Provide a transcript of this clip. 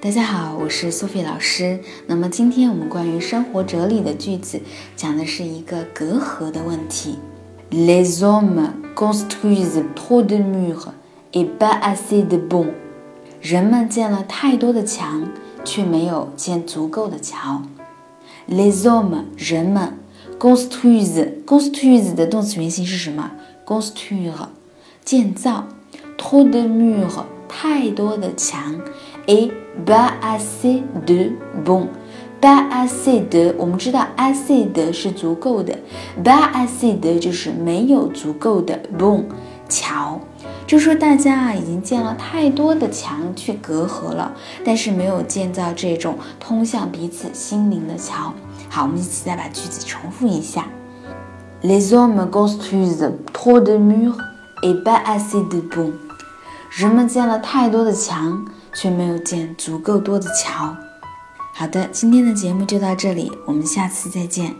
大家好，我是苏菲老师。那么今天我们关于生活哲理的句子，讲的是一个隔阂的问题。Les hommes construisent trop de murs et pas assez de ponts。人们建了太多的墙，却没有建足够的桥。Les hommes，人们，construisent，construisent 的动词原形是什么？construire，建造。trop de murs，太多的墙。et pas assez de bon，pas assez de，我们知道 assez de 是足够的，pas assez de 就是没有足够的 bon 桥，就说大家啊已经建了太多的墙去隔阂了，但是没有建造这种通向彼此心灵的桥。好，我们一起再把句子重复一下：Les hommes construisent trop de murs et pas assez de bon。人们建了太多的墙。却没有建足够多的桥。好的，今天的节目就到这里，我们下次再见。